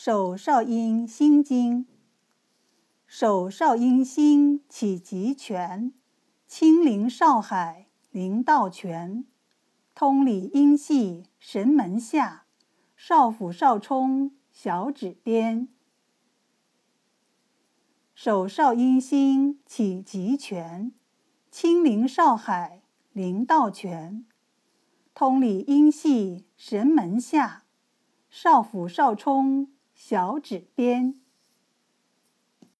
手少阴心经，手少阴心起极泉，清灵少海灵道泉，通理阴系神门下，少府少冲小指边。手少阴心起极泉，清灵少海灵道泉，通理阴系神门下，少府少冲小指边。